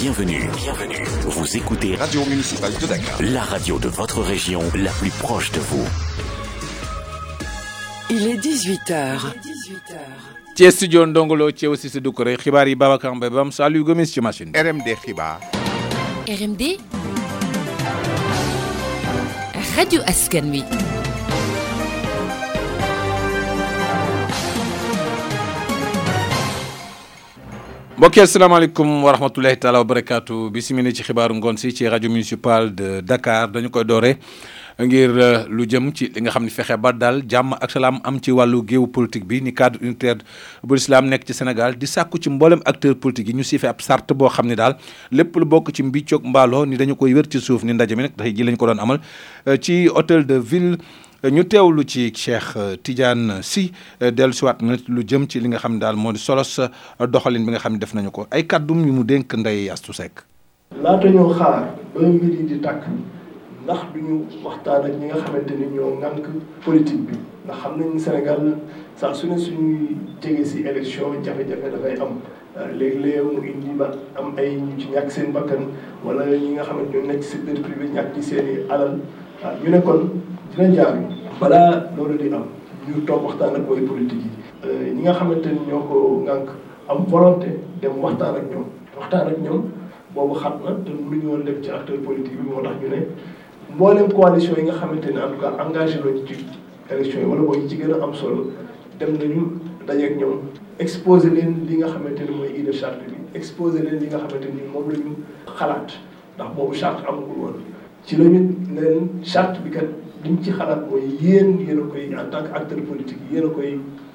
Bienvenue. Bienvenue. Vous écoutez Radio Municipale de Dakar. La radio de votre région, la plus proche de vous. Il est 18h. ci studio Ndongolo ci aussi si Doucouré xibaar yi Babacar Mbaye bam Saliou Gomis ci machine bi. RMD xibaar. RMD Radio Askan Wi. mbokk yi asalaamaaleykum wa rahmatulahi taala wa barakaatu bisimila ci xibaaru ngoon si ci rajo municipal de Dakar dañu koy doore ngir euh, lu jëm ci li nga xam ne fexe ba daal jàmm ak salaam am ci wàllu géew politique bi ni cadre unitaire bu lislaam nekk ci Sénégal di sàkku ci mboolem acteur politique yi ñu siife ab sart boo xam ne daal lépp lu bokk ci mbiccoog mbaaloo ni dañu koy wér ci suuf ni ndaje mi nag tey ji lañu ko doon amal euh, ci hôtel de ville ñu teewlu ci Cheikh euh, Tidiane Sy euh, dellusiwaat na lu jëm ci li nga xam daal moo di solos euh, doxalin bi nga xam ne def nañu ko ay kàddum yu mu dénk Ndeye Astou Seck. laata ñoo xaar ba mbir yi di tàkk ndax du ñu waxtaan ak ñi nga xamante ni ñoo ŋànk politique bi ndax xam nañu Sénégal saa su ne suñuy jege si élection jafe-jafe dafay am. waaw léegi-léeg mu indi ba am ay ñu ci ñàkk seen bakkan wala ñi nga xamante ñoo nekk secteur privé ñàkk ci seen i alal waaw ñu ne kon dina jaar balaa loolu di am ñu toog waxtaan ak way politique yi. Euh, ñi nga xamante ni ñoo ko ngànk am volonté dem waxtaan ak ñoom waxtaan ak ñoom boobu xam na te mënuñu woon dem ci acteur politique bi moo tax ñu ne mboolem coalition yi nga xamante ni en tout cas engagé nañu ci. élection yi wala mooy ci gën a am solo dem nañu dajeeg ñoom exposé leen li nga xamante ni mooy idée charte bi exposé leen li nga xamante ni moom la ñu xalaat ndax boobu charte amagul woon ci la ñu ne leen charte bi kat liñ ci xalaat mooy yéen yéen a koy en tant que acteur politique yéen a koy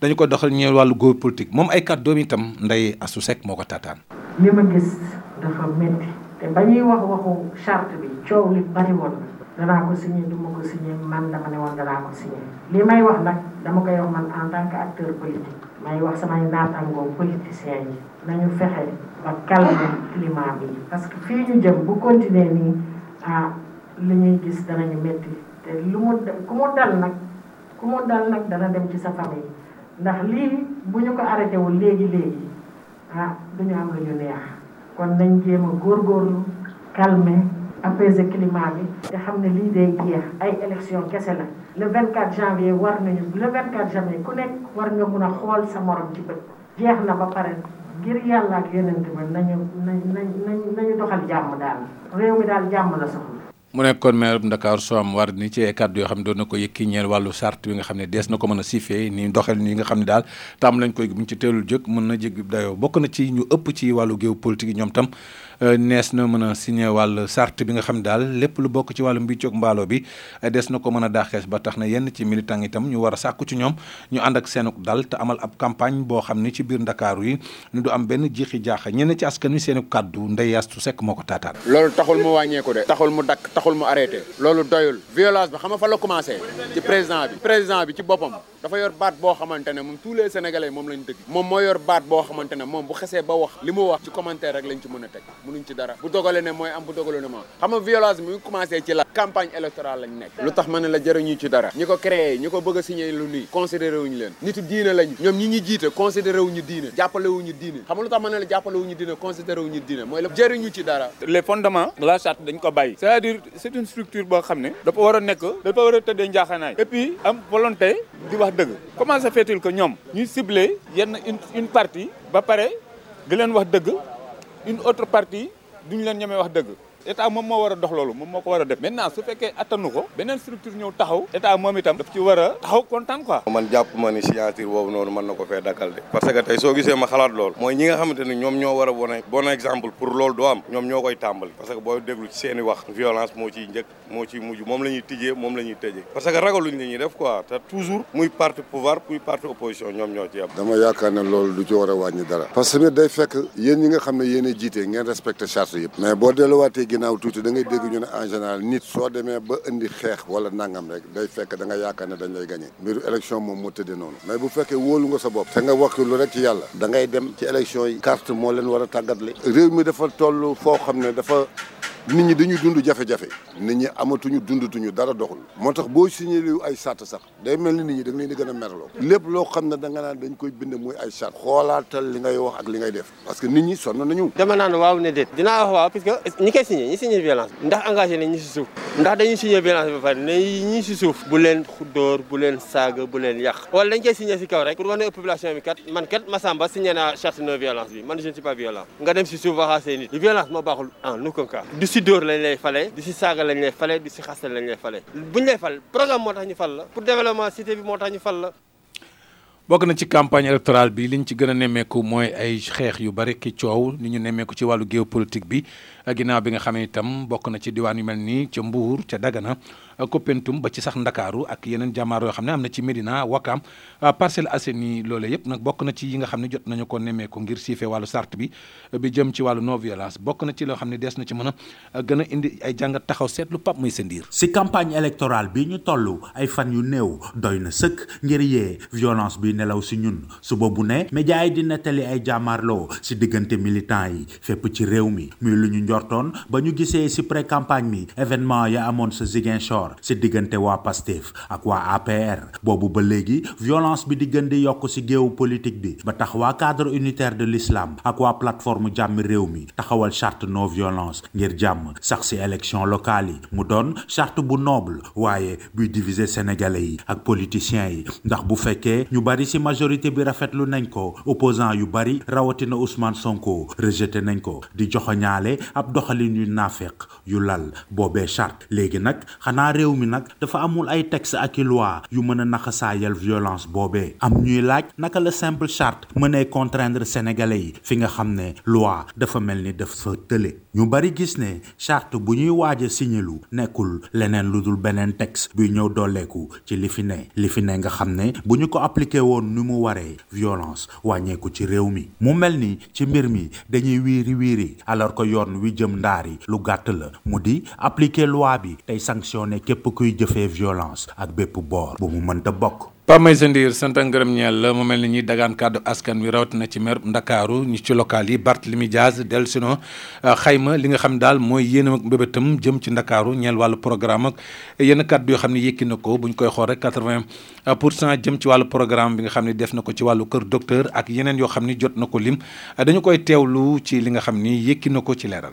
dañu ko doxal ñeel wàllu góor politique moom ay kàddoom itam Ndeye Assou Seck moo ko taataan. li ma gis dafa métti te ba ñuy wax waxu charte bi coow li bari woon na danaa ko signé du ma ko signé man dama ne woon danaa ko signé li may wax nag dama koy wax man en tant que acteur politique may wax samay naataangoo politiciens yi nañu fexe ba calme climat bi parce que fii ñu jëm bu continuer nii ah li ñuy gis danañu métti te lu mu ku mu dal nag ku mu dal nag dana dem ci sa famille ndax lii bu ñu ko arrêté wul léegi léegi ah du ñu am lu ñu neex kon nañ jéem a góorgóorlu calmer apaiser climat bi te xam ne lii day jeex ay élection kese la le 24 janvier war nañu le 24 janvier ku nekk war nga mun a xool sa morom ci bët jeex na ba pare ngir yàlla ak yonent ba nañu nañ nañ nañu doxal jàmm daal réew mi daal jàmm la soxla mu nekkoon maire bu Ndakaaru Soham Wardini ci ay kàddu yoo xam ne doon na ko yëkki ñeel wàllu sart bi nga xam ne dees na ko mën a siifee ni doxel ni nga xam ne daal tam lañ koy buñ ci teelul jóg mën na jéggi dayoo bokk na ci ñu ëpp ci wàllu géew politique yi ñoom tam nees na mën a signé wàllu sart bi nga xam ne daal lépp lu bokk ci wàllu mbiccoog mbaaloo bi dees na ko mën a daaxees ba tax na yenn ci militant itam ñu war a sàkku ci ñoom ñu ànd ak seenuk dal te amal ab campagne boo xam ne ci biir Ndakaaru yi ne du am benn jiixi jaaxa ñenn ci askan wi seen kàddu Ndeye Astou Seck moo ko taataan. loolu taxul mu wàññeeku de. taxul mu dakk taxul mu arrêté. loolu doyul violence bi xam nga fa la commencé ci président bi. président bi ci boppam dafa yor baat boo xamante ne moom tous les sénégalais moom lañ dëgg. moom moo yor baat boo xamante ne moom bu xesee ba wax li mu wax ci commentaire rek lañ ci mën a teg. mënuñ ci dara bu dogalee ne mooy am bu dogalee ne moo xam nga violence bi mu commencé ci la campagne électorale lañ nekk lu tax ma ne la jëriñu ci dara ñi ko créé ñi ko bëgg a signé lu nii considéré wuñu leen nitu diine lañ ñoom ñi ñuy jiite considéré wuñu diine jàppale wuñu diine xam nga lu tax ma ne la jàppale wuñu diine considéré wuñu diine mooy la jëriñu ci dara les fondements de la charte dañ ko bàyyi c'est-à-dire c'est une structure boo xam ne dafa war a nekk dafa war a tëddee njaaxanaay et puis am volonté di wax dëgg comment ça fait-il que ñoom ñuy ciblé yenn une une partie ba pare di leen wax dëgg une autre partie duñ leen ñemee wax dëgg état moom moo war a dox loolu moom moo ko war a def maintenant su fekkee attanu ko beneen structure ñëw taxaw état moom itam daf ci war a taxaw kontaan quoi man jàpp ma ni signature boobu noonu mën na ko fee dakkal de parce que tey soo gisee ma xalaat loolu mooy ñi nga xamante ni ñoom ñoo war a bon bon exemple pour loolu doo am ñoom ñoo koy tàmbali parce que booy déglu ci seeni wax violence moo ciy njëkk moo ci mujj moom la ñuy tijjee moom la ñuy tëjee parce que ragaluñ li ñuy def quoi te toujours muy parti pouvoir muy parti opposition ñoom ñoo ci am. dama yaakaar ne loolu du ci war a wàññi dara. parce que day fekk yéen ñi nga xam ne yéen a jiite ngeen respecté charte yëpp. mais boo delluwaatee ginnaaw tuuti da ngay dégg ñu ne en général nit soo demee ba indi xeex wala nangam rek day fekk da nga yaakaar ne dañ lay gagné mbiru élection moom moo tëddee noonu mais bu fekkee wóolu nga sa bopp te nga wakkilu rek ci yàlla da ngay dem ci élection yi carte moo leen war a tàggatle réew mi dafa toll foo xam ne dafa nit ñi dañuy dund jafe-jafe nit ñi amatuñu dundatuñu dara doxul moo tax boo signé lu ay sart sax day mel ni nit ñi da nga leen di gën a merloo lépp loo xam ne da nga naan dañ koy bind muy ay sart xoolaatal li ngay wax ak li ngay def parce que nit ñi sonn nañu dama naan waaw ne déet dinaa wax waaw parce que ñi koy signé ñi signé violence ndax engagé nañ ñi si suuf ndax dañuy signé violence ba pare ne ñi si suuf bu leen xudóor bu leen saaga bu leen yàq wala dañ koy signé si kaw rek pour wane population bi kat man kat Massamba signé naa charte non violence bi man je ne suis pas violent nga dem si suuf waxaasee nit violence moo baaxul en nu ko cas du si dóor lañ lay fale du si saaga lañ lay fale du si xaste lañ lay fale buñ lay fal programme moo tax ñu fal la pour développement cité bi moo tax ñu fal la bokk na ci campagne électorale bi liñ ci gën a nemmeeku mooy ay xeex yu bari ki coow ni ñu nemmeeku ci wàllu géopolitique bi ginnaaw bi nga xam ne itam bokk na ci diwaan yu mel nii ca Mbuur ca Dagana Kopentum ba ci sax Ndakaaru ak yeneen jàmmaar yoo xam ne am na ci Médina Wakaam Ah, Parcelles Assainies loolee yëpp nag bokk na ci yi nga xam ne jot nañu ko nemmeeku ngir siife wàllu sart bi eh, bi jëm ci wàllu non violence bokk na ci loo xam ne dees na ci mën a eh, gën a indi ay jàngat taxaw seetlu pap muy sa ndiir si campagne électorale bi ñu toll ay fan yu néew doy na sëkk ngir yee violence bi nelaw si ñun suba bu ne média yi di nettali ay jàmmaarloo si diggante militant yi fépp ci réew mi muy lu ñu njortoon ba ñu gisee ci pré campagne mi événement ya amoon sa Ziguinchor ci diggante waa Pastef ak waa APR boobu ba léegi violence bi di gën di yokk ci géewu politique bi ba tax waa cadre unitaire de l'islam ak waa plateforme jàmm réew mi taxawal charte non violence ngir jàmm sax ci élection locale yi mu doon charte bu noble waaye buy diviser sénégalais yi ak politiciens yi ndax bu fekkee ñu bari ci majorité bi rafetlu nañ ko opposant yu bari rawatina Ousmane Sonko rejeté nañ ko di joxoñaale ab doxalin yu naafeq yu lal boobee charte léegi nag xanaa réew mi nag dafa amul ay texte ak i loi yu mën a naxasaayal violence boobee am ñuy laaj naka la simple charte mënee contraindre sénégalais yi fi nga xam ne loi dafa mel ni dafa tële ñu bari gis ne charte bu ñuy waaj a signelu nekkul leneen lu dul beneen texte buy ñëw dolleeku ci li fi ne li fi ne nga xam ne bu ñu ko appliqué woon ni mu waree violence wàññeeku ci réew mi mu mel ni ci mbir mi dañuy wiiri wiiri alors que yoon wi jëm ndaari lu gàtt la mu di appliqué loi bi tey sanctionné képp kuy jëfee violence ak bépp boor bu mu mënta bokk Pape Maysa Ndiir sant ak ngërëm ñeel la mu mel ni ñuy dagaan kàddu askan wi rawatina ci maire Ndakaaru ñu ci local yi Barthélémy Dias dellu si noo xayma li nga xam ne daal mooy yéenam ak mbébétam jëm ci Ndakaaru ñeel wàllu programme ak yenn kàddu yoo xam ne yëkki na ko bu ñu koy xool rek 80 pour cent jëm ci wàllu programme bi nga xam ne def na ko ci wàllu kër docteur ak yeneen yoo xam ne jot na ko lim dañu koy teewlu ci li nga xam ni yëkki na ko ci leeral.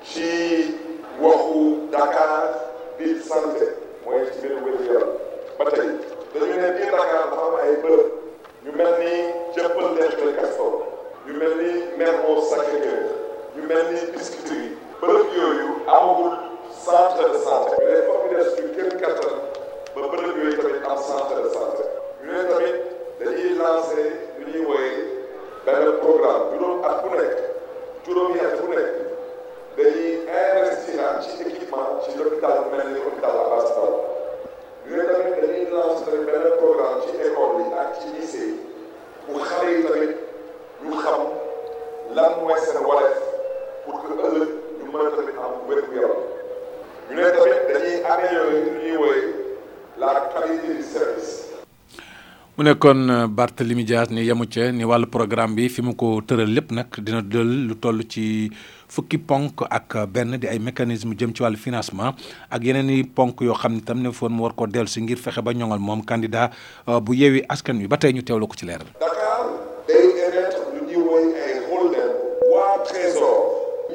ci waxu Dakar biir santé mooy ci biir wér yaram ba tey dañu ne biir Dakar dafa am ay bërëb yu mel ni jëppal Derklé Castor yu mel ni Mermoz Sacré-Cœur yu mel ni Biscuiterie yi bërëb yooyu amagul centre de santé mais foog ñu def suñu kéem kattan ba bërëb yooyu tamit am centre de santé ñu ne tamit dañuy lancer lu ñuy wooyee benn programme juróom at bu nekk juróomi at bu nekk dañuy investir ci équipement ci l'hôpital bu mel ni hôpital Abass Ndao ñu ne tamit dañuy lancer tamit benn programme ci école yi ak ci lycée yi pour xale yi tamit ñu xam lan mooy seen wareef pour que ëllëg ñu mën a tamit am wér gu yaram ñu ne tamit dañuy améliorer li ñuy woowee la qualité du service. mu nekkoon euh, Barthélemy Dias ni yemu ca ni wàllu programme bi fi mu ko tëral lépp nag dina dël lu toll ci fukki ponk ak benn di ay mécanisme jëm ci wàllu financement ak yeneen i ponk yoo xam ne tam ne foon mu war koo dellu si ngir fexe ba ñoŋal moom candidat euh, bu yeewi askan wi ba tey ñu teewlu ko ci leeral. Dakar day émettre lu ñuy woy ay xolleen waa trésor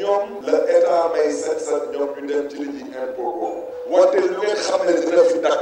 ñoom la état may set set ñoom ñu dem ci li ñuy impôt wante lu ngeen xam ne dina fi dakk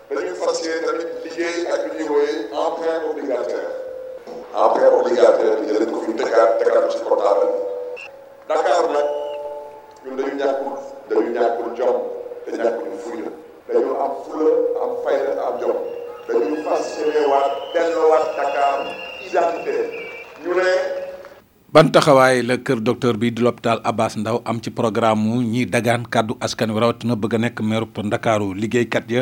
dañu fas yéene tamit liggéey ak li ñuy wooyee emprunt obligataire emprunt obligataire bi jëleen ko fi tegaat tegaat ci portable bi Dakar nag ñun dañu ñàkkul dañu ñàkkul jom te ñàkkuñu fulla dañu am fulla am fayda am jom dañu fas yéene waat delloowaat Dakar identité ñu ne ban taxawaay la kër docteur bi di l'hôpital Abass Ndao am ci programme mu ñiy dagaan kàddu askan wi rawatina bëgg a nekk meeru Ndakaaru liggéeykat ya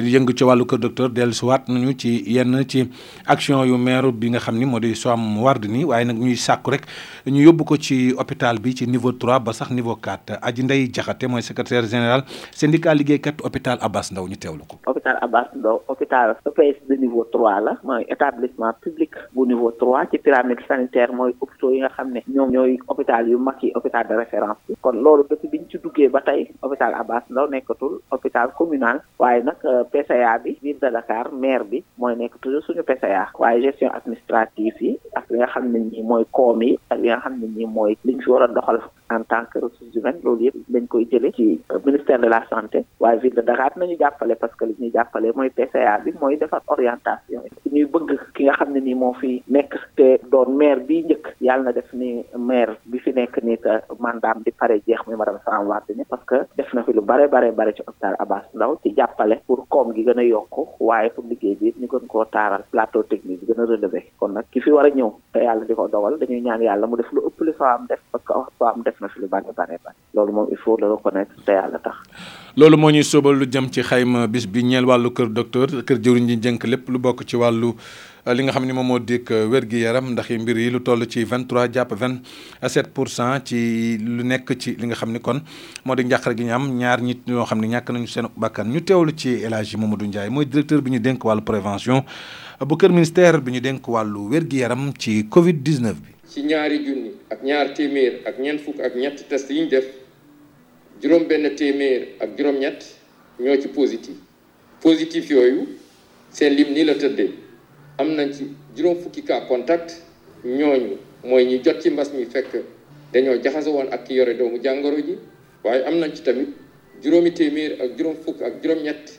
yëngu ci wàllu kër docteur dellusiwaat nañu ci yenn ci action yu meeru bi nga xam ni moo di Soham Wardini waaye nag ñuy sàkku rek ñu yóbbu ko ci hôpital bi ci niveau 3 ba sax niveau 4 Aji Ndey Jaxate mooy secrétaire général syndicat liggéeykat hôpital Abass Ndao ñu teewlu ko. hôpital Abass Ndao hôpital EPS de niveau trois la mooy établissement public bu niveau trois ci pyramide sanitaire mooy hôpitaux yi nga xam ne ñoom ñooy hôpital yu mag yi hôpital de référence bi kon loolu depuis biñ ci duggee ba tey hôpital Abass Ndao nekkatul hôpital communal waaye nag euh, PCA bi ville de Dakar maire bi mooy nekk toujours suñu PCA waaye gestion administrative yi ak li nga xam ne ñi mooy koom yi ak li nga xam ne ñi mooy liñ fi war a doxal en tant que ressources humaines loolu yëpp dañ koy jëlee ci ministère de la santé waaye ville de Dakar nañu jàppale parce que li ñuy jàppale mooy PCA bi mooy defar orientation yi ñuy bëgg ki nga xam ne nii moo fi nekk te doon maire bi njëkk yàlla na def ni maire bi fi nekk nii te mandaam di pare jeex mi madame Sam Wardini parce que def na fi lu bare bare bare ci hôpital Abass Ndao ci jàppale pour koom gi gën a yokk waaye pour liggéey bi ñu gën koo taaral plateau technique bi gën a relevé kon nag ki fi war a ñëw te yàlla di ko dogal dañuy ñaan yàlla mu def lu ëpp li soo am def parce que soo am def na fi lu bari bari bari loolu moom il faut le reconnaître te yàlla tax loolu moo ñuy sóobal lu jëm ci xayma bis bi ñeel wàllu kër docteur kër jëwriñ ji jënk lépp lu bokk ci wàllu euh, li nga xam ne moom moo dikk euh, wér gi yaram ndax yi mbir yi lu toll ci 23 jàpp 27 pour cent ci lu nekk ci li nga xam ni kon moo di njàqare gi ñu am ñaar ñi ñoo xam ne ñàkk nañu seen bakkan ñu teewlu ci El Hadji Mamadou Ndiaye mooy directeur bi ñu dénk wàllu prévention bu kër ministère bi ñu dénk wàllu wér-gi-yaram ci Covid 19 bi. ci ñaari junni ak ñaar téeméer ak ñeent fukk ak ñett test yi ñu def juróom benn téeméer ak juróom-ñett ñoo ci positif positif yooyu seen lim nii la tëddee am nañ ci juróom fukki cas contact ñooñu mooy ñi jot ci mbas mi fekk dañoo jaxase woon ak ki yore doomu jàngoro ji waaye am nañ ci tamit juróomi téeméer ak juróom fukk ak juróom-ñett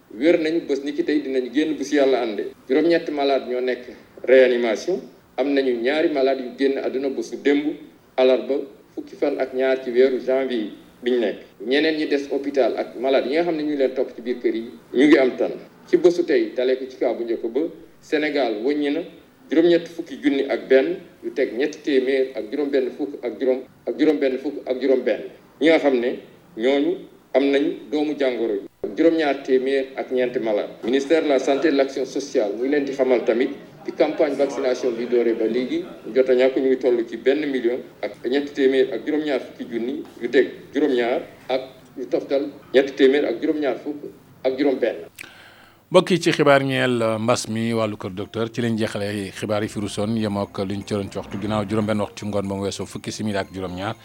wér nañ bés ni ki tey dinañ génn bu si yàlla àndee juróom-ñetti malade ñoo nekk réanimation am nañu ñaari malade yu génn àdduna bu su démb alarba fukki fan ak ñaar ci weeru janvier biñ nekk ñeneen ñi des hôpital ak malade yi nga xam ne ñu leen topp ci biir kër yi ñu ngi am tan ci bésu tey dalee ko ci kaa bu njëkk ba Sénégal wëññi na juróom-ñett fukki junni ak benn yu teg ñetti téeméer ak juróom-benn fukk ak juróom ak juróom-benn fukk ak juróom-benn ñi nga xam ne ñooñu am nañ doomu jàngoro ji ak juróom-ñaar téeméer ak ñeenti malade ministère de la santé et de l'action sociale mu ngi leen di xamal tamit ci campagne vaccination bi dooree ba léegi jot a ñàkk ñu ngi toll ci benn million ak ñetti téeméer ak juróom-ñaar fukki junni yu teg juróom-ñaar ak yu toftal ñetti téeméer ak juróom-ñaar fukk ak juróom-benn mbokk yi ci xibaar ñeel euh, mbas mi wàllu kër docteur ci lañ jeexale xibaar yi fi rusoon yemook lu ñu cëroon ci waxtu ginnaaw juróom-benn waxtu ci ngoon ba mu weesoo fukki simili ak juróom-ñaar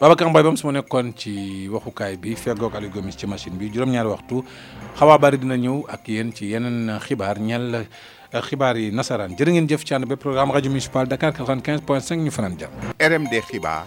Babacar Mbaye bam su ma nekkoon ci waxukaay bi feggoog Aliou Gomis ci machine bi juróom-ñaari waxtu xawaa bari dina ñëw ak yéen ci yeneen xibaar ñeel euh, xibaar yi nasaraan jërë ngeen jëf ci ànd ba programme rajo municipal Dakar 95 point 5 ñu fanaan jàmm RMD xibaar